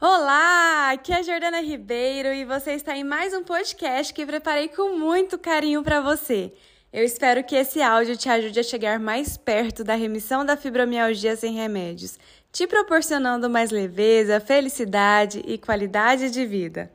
Olá, aqui é a Jordana Ribeiro e você está em mais um podcast que preparei com muito carinho para você. Eu espero que esse áudio te ajude a chegar mais perto da remissão da fibromialgia sem remédios, te proporcionando mais leveza, felicidade e qualidade de vida.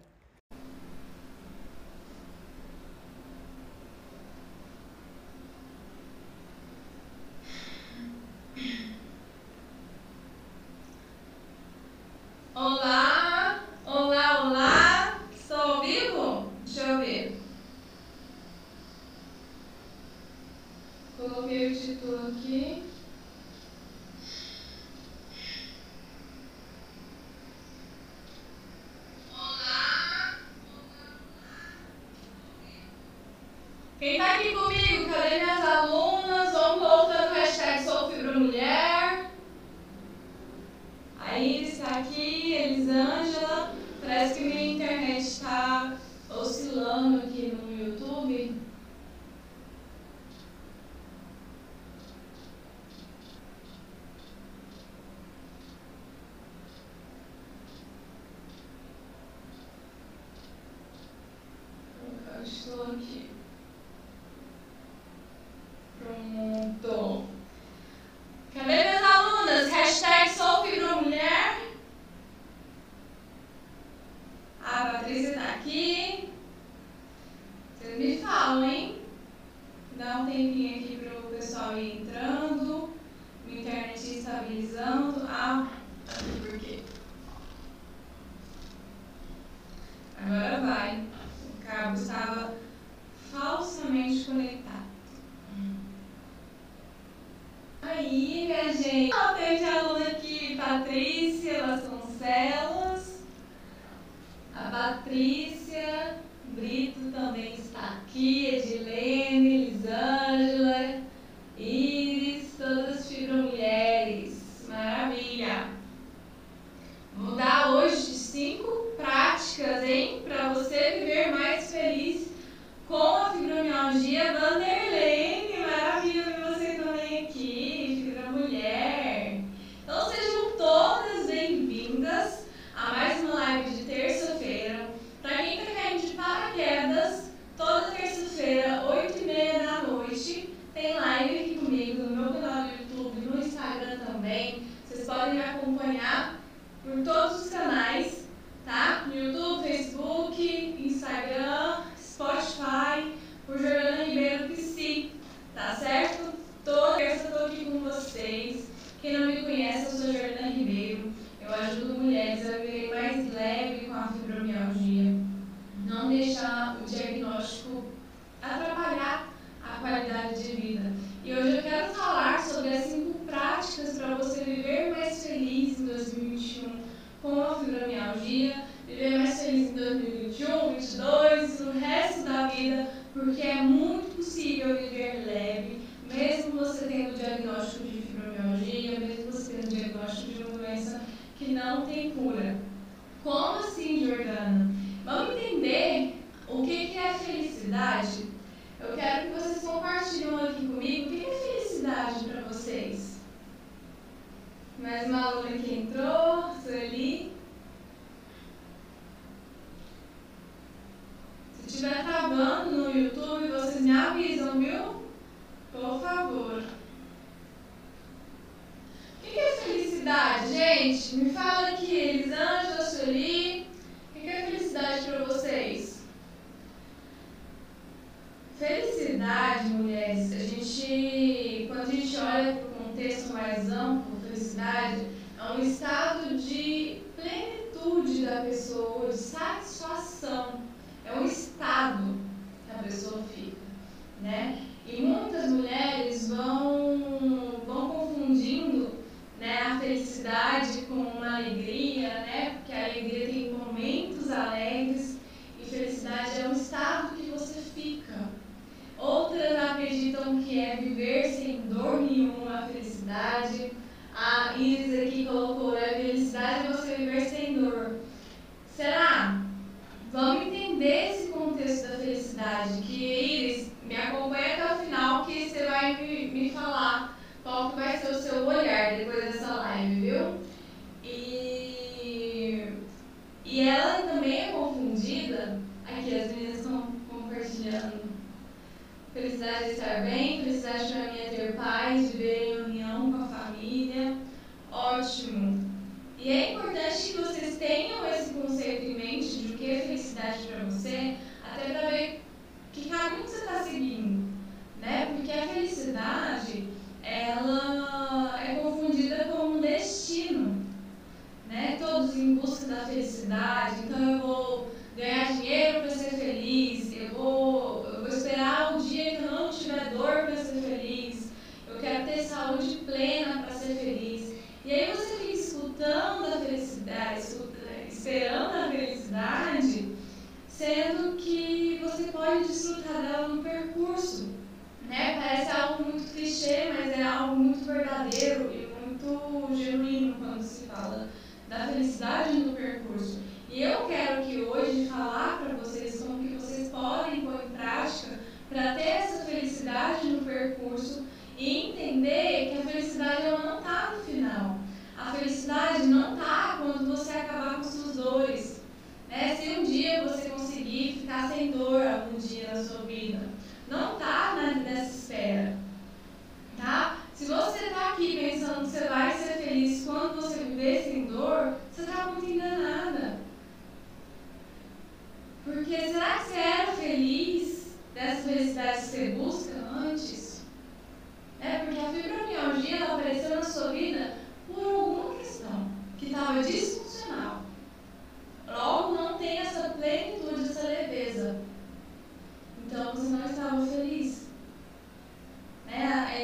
Olá, olá, olá. Estou ao vivo? Deixa eu ver. Coloquei o título aqui. Olá, olá, Quem está aqui comigo? Cadê minhas alunas? Vamos voltando o hashtag Sou Fibra Mulher. Aí está aqui, Elisângela. Parece que minha internet está oscilando aqui no YouTube. Estou aqui. Pronto. diyordu. um estado de plenitude da pessoa, de satisfação. É um estado que a pessoa fica, né? estar bem, felicidade para mim ter paz, viver em união com a família. Ótimo. E é importante que vocês tenham esse conceito em mente de o que é felicidade para você, até para ver que caminho você está seguindo, né? Porque a felicidade, ela é confundida com um destino, né? Todos em busca da felicidade, então eu vou ganhar dinheiro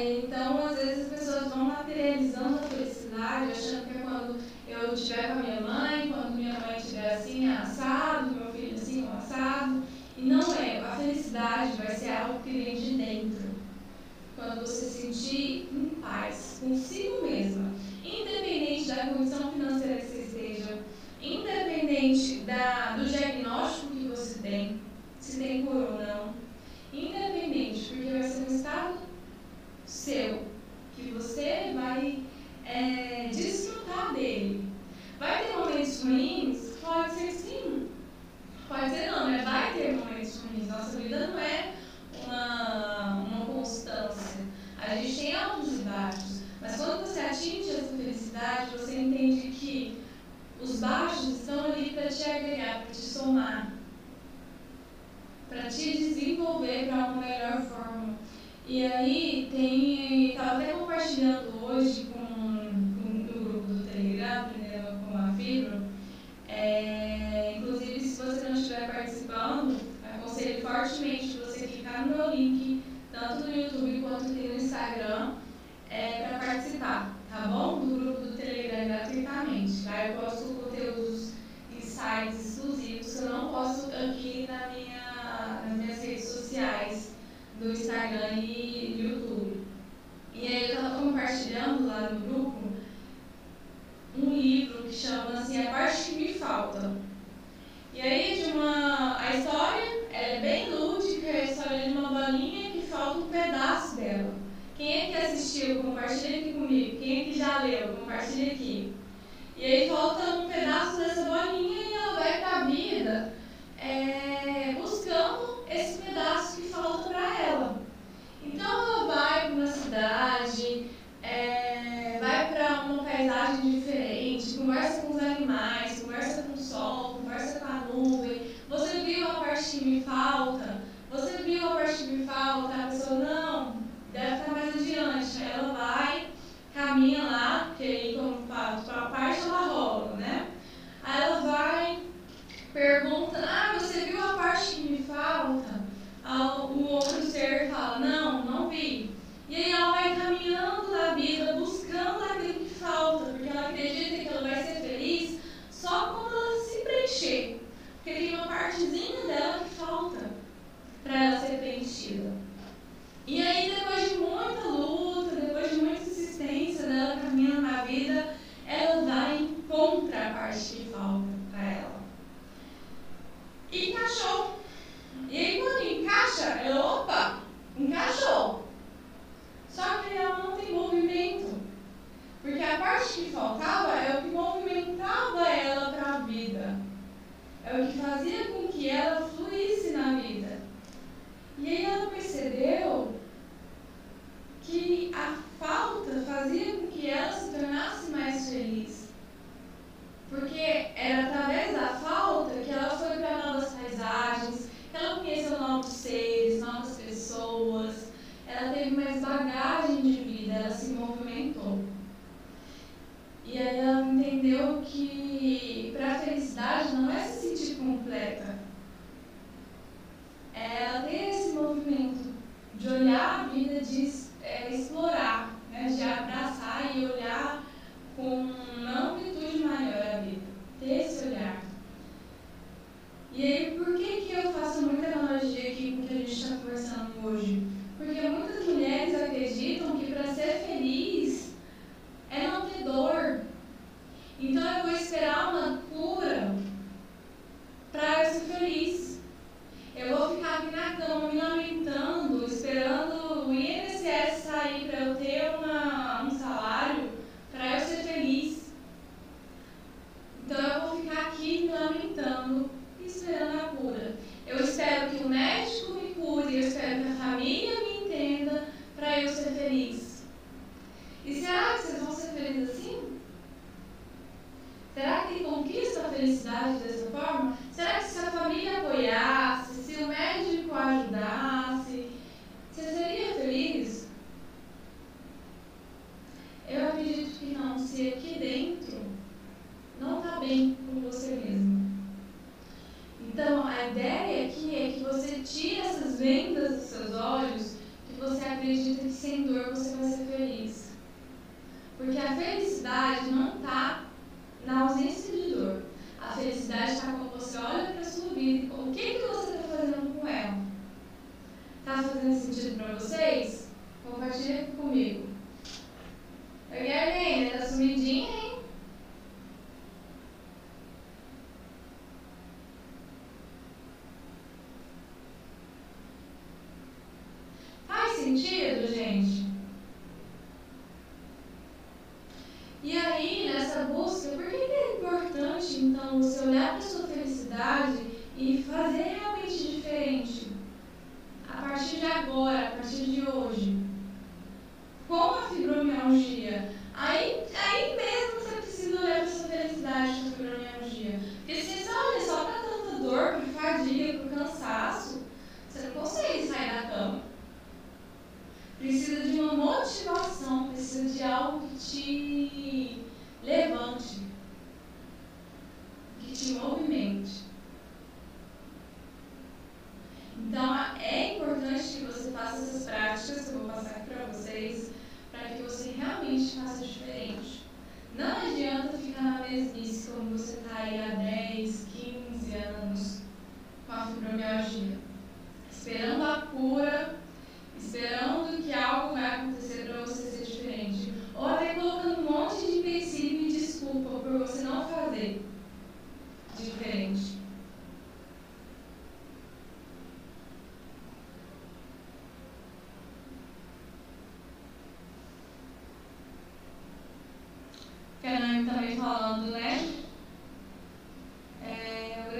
Bye.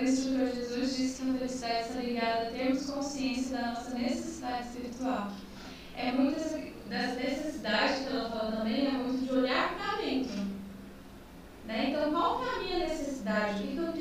o instrutor Jesus disse que a felicidade está ligada a termos consciência da nossa necessidade espiritual. É muitas das necessidades que ela fala também é muito de olhar para dentro. Né? Então, qual é a minha necessidade? O que eu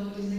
no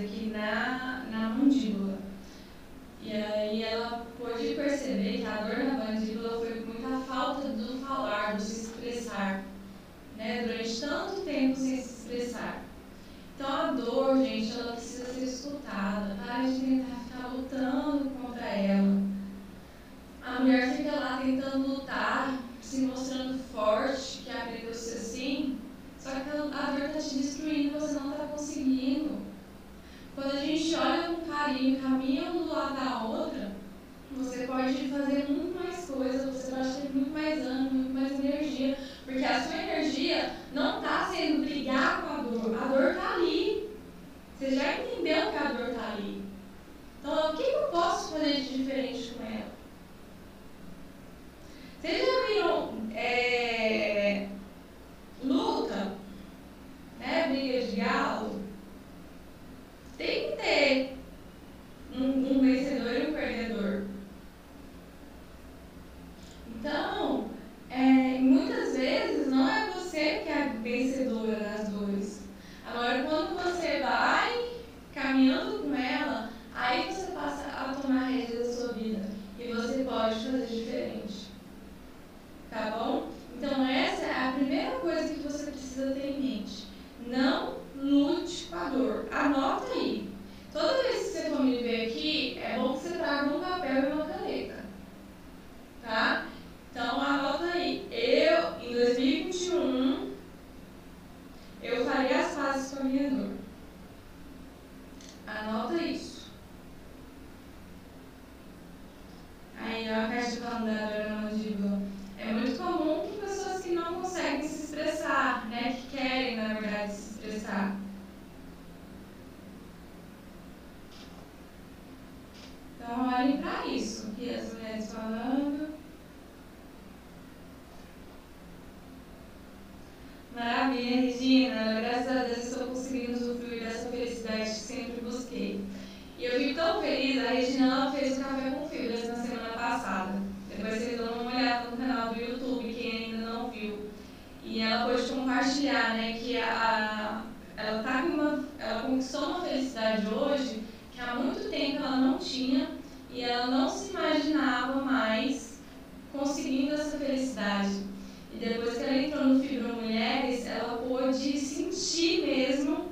sentir mesmo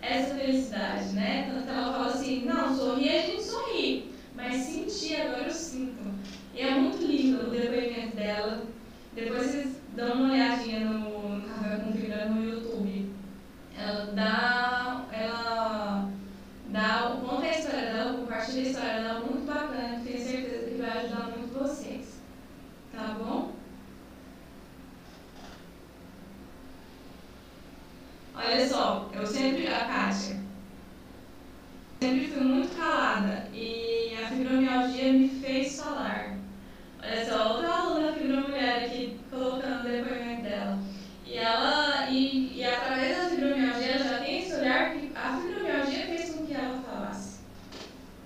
essa felicidade, né? Tanto que ela fala assim, não, sorrir a gente sorri, mas sentir agora eu sinto. E é muito lindo o depoimento dela. Depois vocês dão uma olhadinha no Café com Fibra no YouTube. Ela dá, ela dá, conta a história dela, compartilha a história dela muito bacana, tenho certeza que vai ajudar muito vocês. Tá bom? Olha só, eu sempre, a Kátia, sempre fui muito calada e a fibromialgia me fez falar. Olha só, outra aluna fibromulher aqui colocando o depoimento dela. E ela, e, e através da fibromialgia, ela já tem esse olhar que a fibromialgia fez com que ela falasse.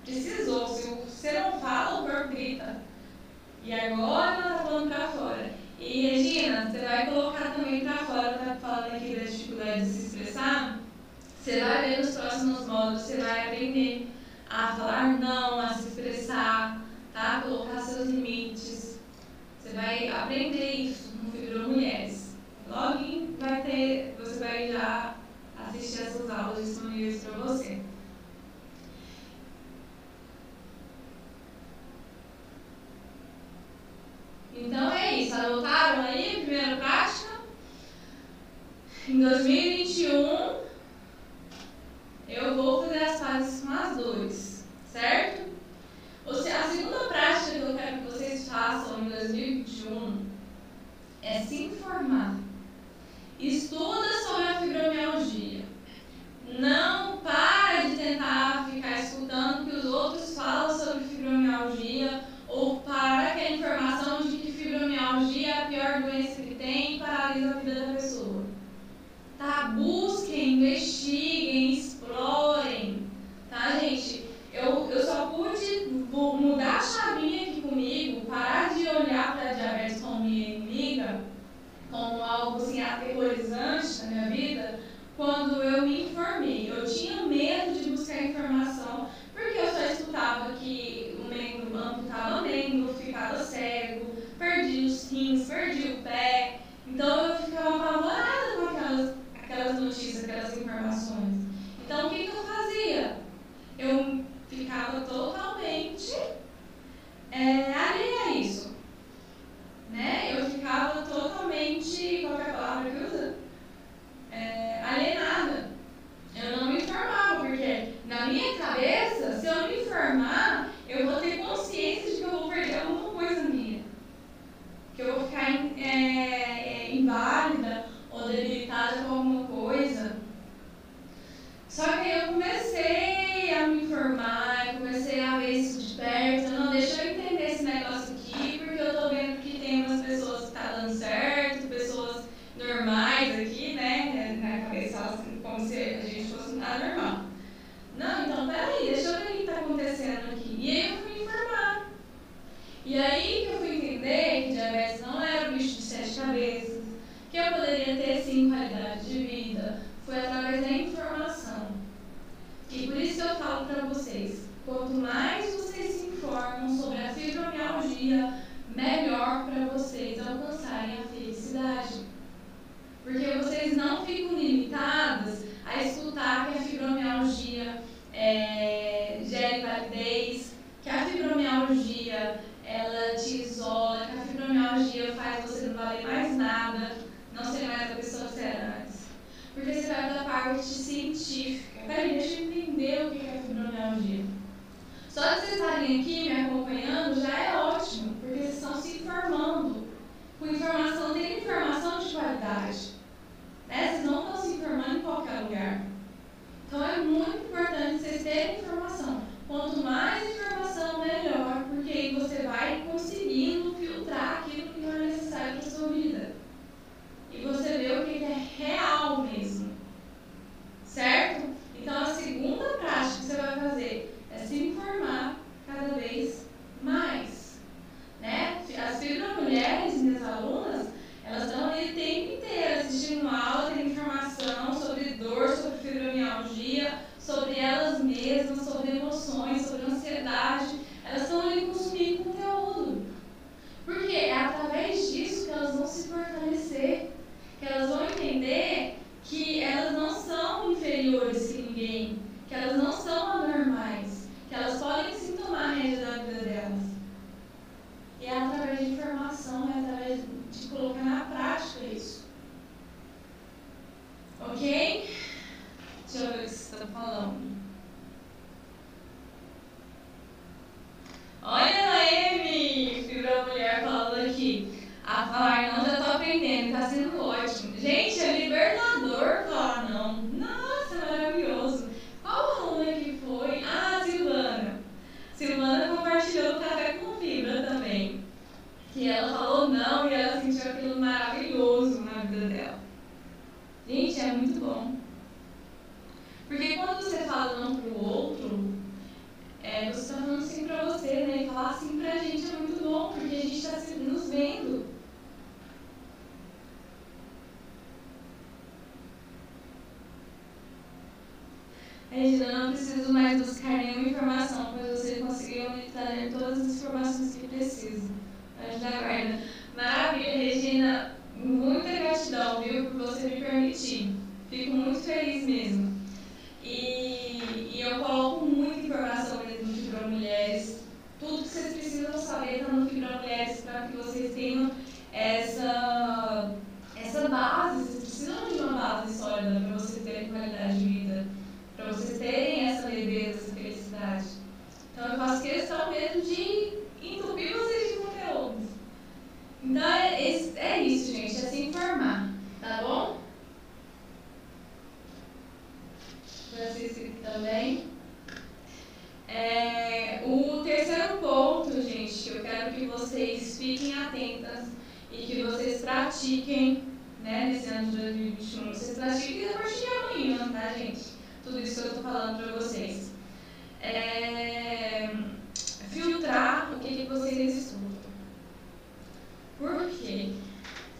Precisou, se você não fala, o corpo grita. E agora ela está falando para fora. E Regina, você vai colocar também para fora, tá falando aqui da dificuldade de se expressar. Você vai ver nos próximos módulos, você vai aprender a falar não, a se expressar, tá? Colocar seus limites. Você vai aprender isso no Fibro Mulheres. Logo vai ter, você vai já assistir essas aulas disponíveis para você. Então é isso, anotaram aí a primeira prática? Em 2021, que vocês fiquem atentas e que vocês pratiquem, né, nesse ano de 2021. Vocês pratiquem a partir de amanhã, tá, gente? Tudo isso que eu estou falando para vocês. É... Filtrar o que, que vocês escutam. Por quê?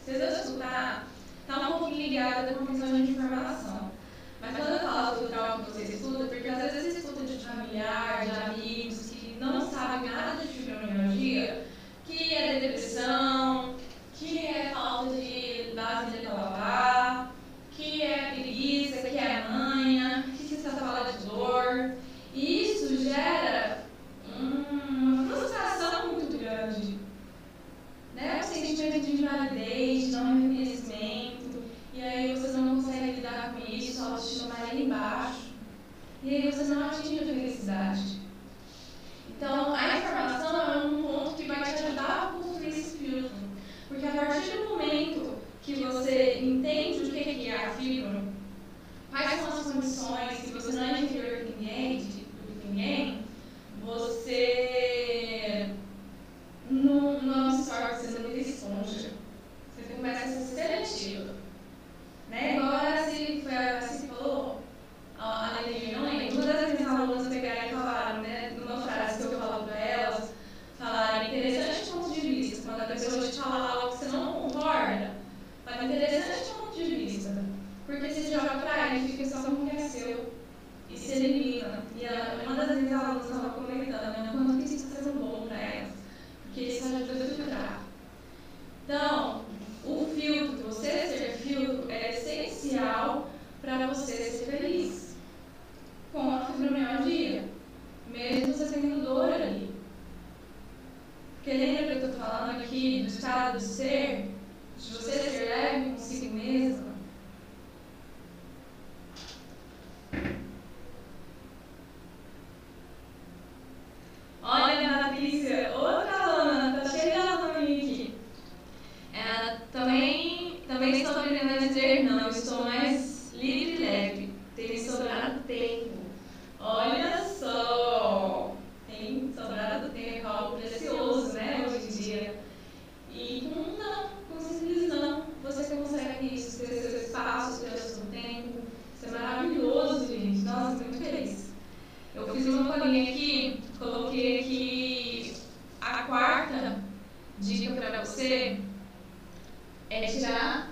Vocês vão escutar, tá um pouquinho ligada com a de informação. Mas quando eu falo filtrar o que vocês escutam, é porque às vezes vocês escutam de familiar, de amigos, não sabe nada de fibromialgia, que é depressão, que é falta de base de babá, que é preguiça, que é manha, que se fala de dor. E isso gera uma frustração muito grande. Né? O sentimento de invalidez, de não reconhecimento, e aí vocês não conseguem lidar com isso, a autoestima vai lá embaixo. E aí vocês não atingem a felicidade. Então, a informação é um ponto que vai te ajudar a construir esse filtro. Porque a partir do momento que você entende o que é a fibra, quais são as condições, se você não é inferior que ninguém, de, tipo de ninguém você não, não se torna sendo esponja. Você começa a ser seletivo. Né? Agora, se, eh, se dica para você é tirar.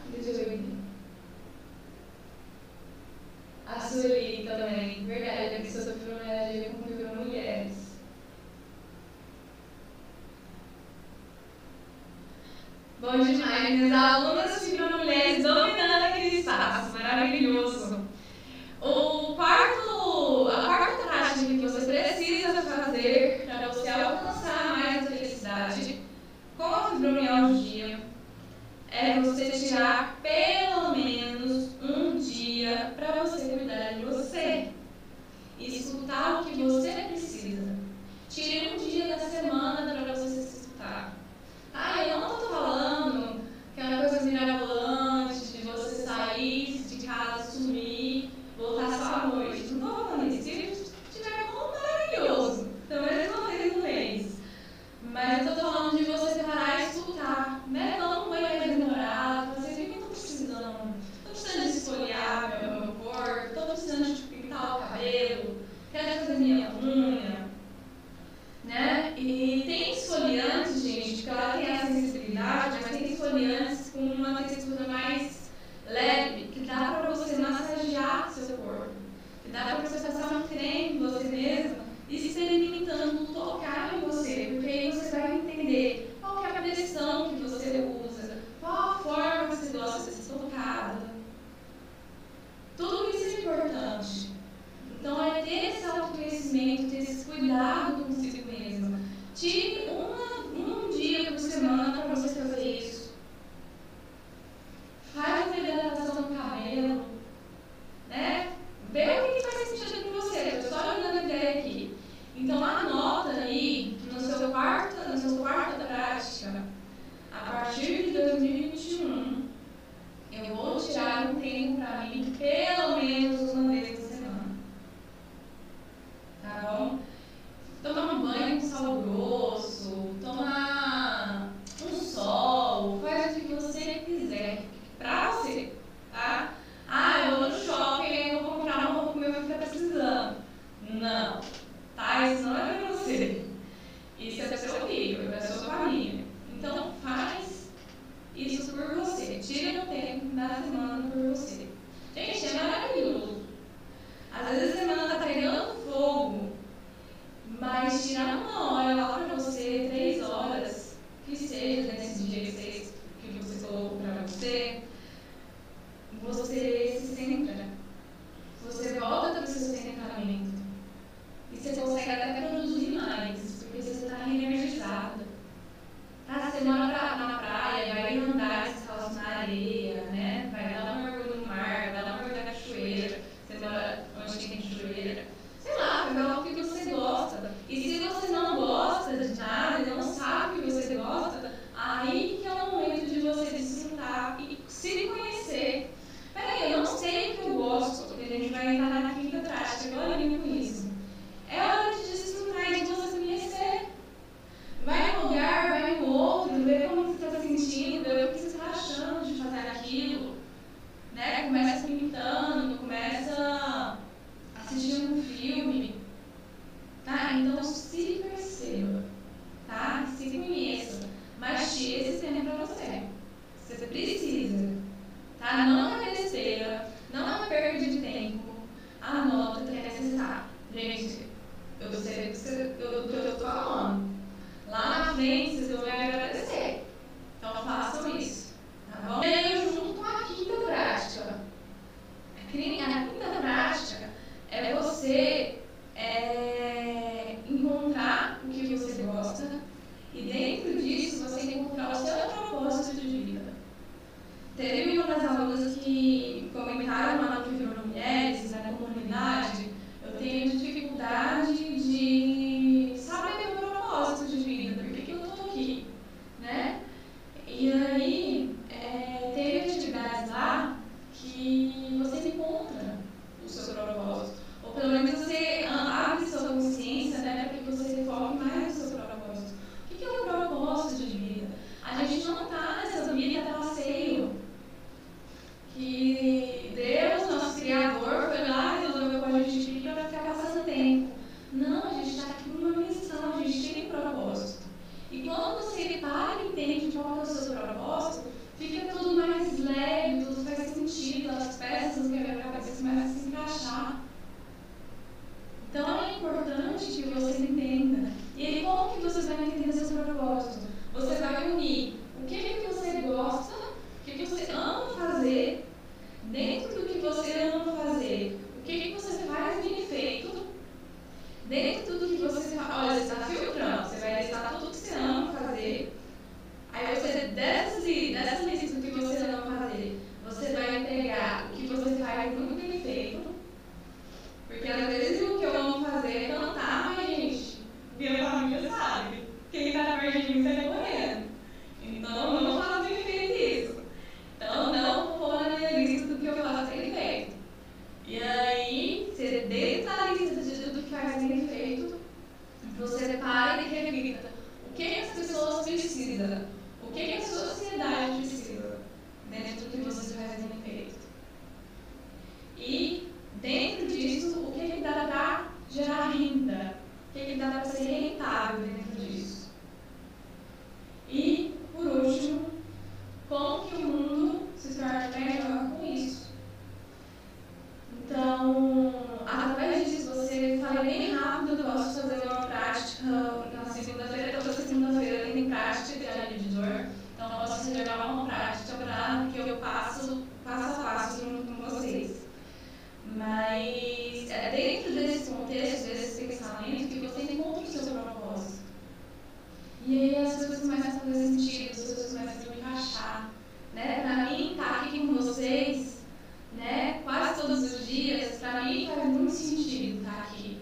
mim faz muito sentido estar aqui.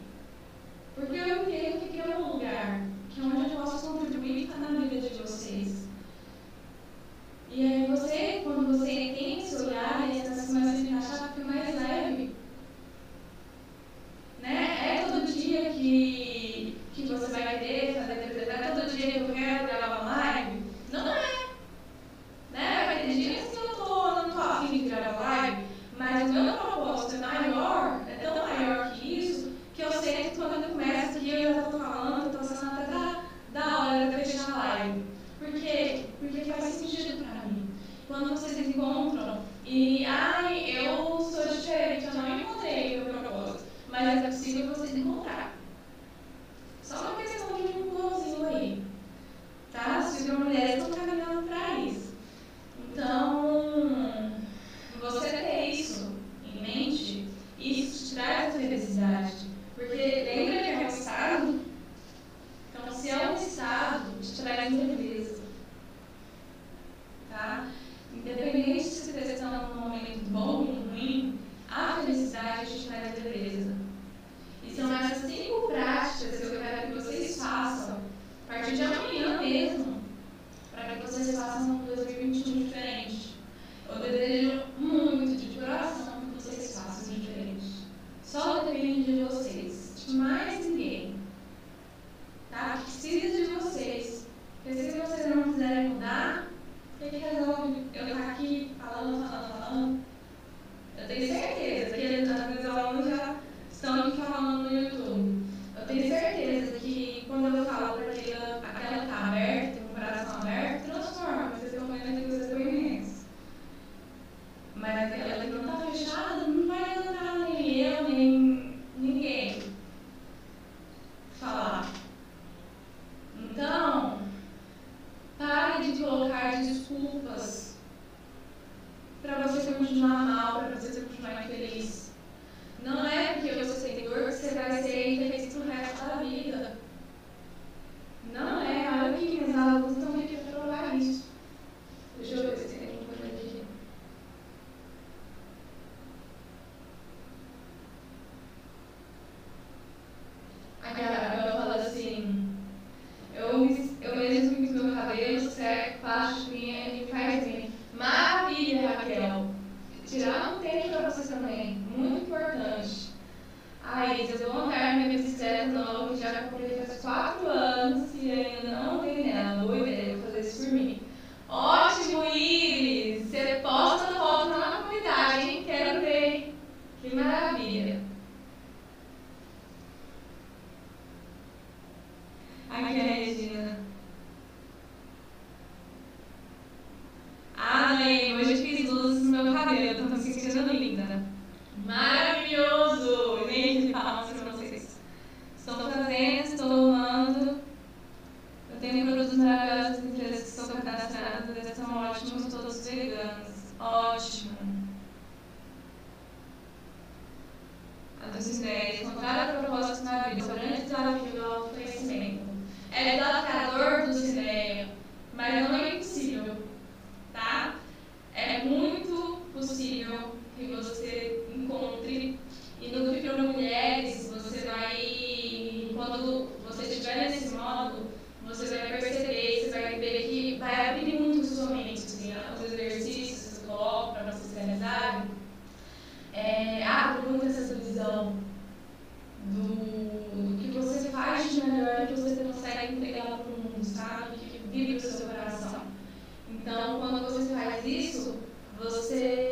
Porque eu entendo que aqui é um lugar que é onde eu posso contribuir tá para a vida de vocês. Você.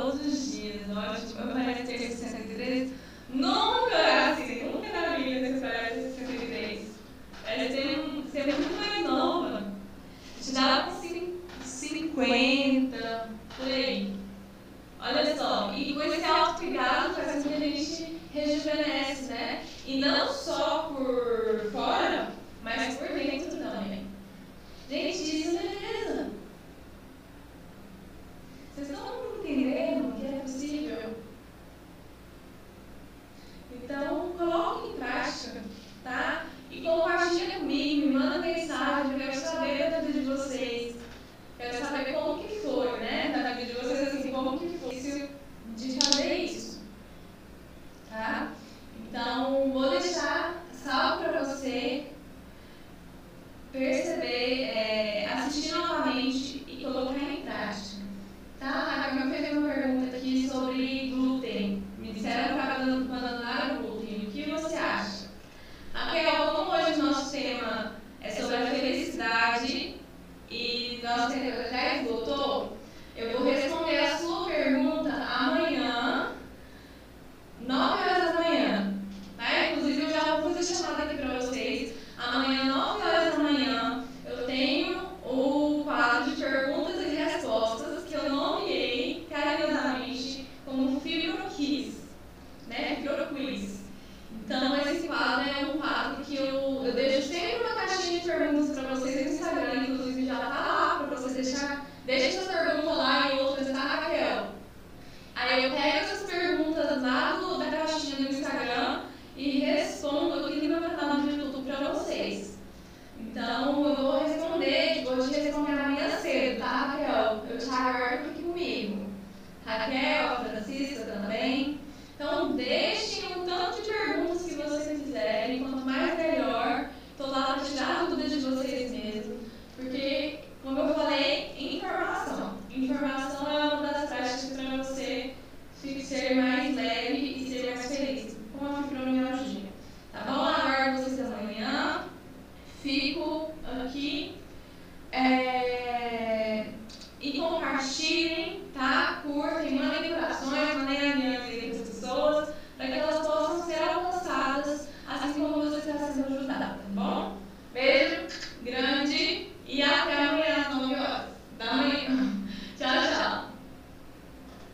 todos os dias. Nós, tipo, eu parece 63. Nunca é assim, nunca na vida que você parece 63. Era ser, um, ser é muito mais nova. Te dava com 50, por aí. Olha só, e com esse autocuidado faz com que a gente rejuvenesce, né? E não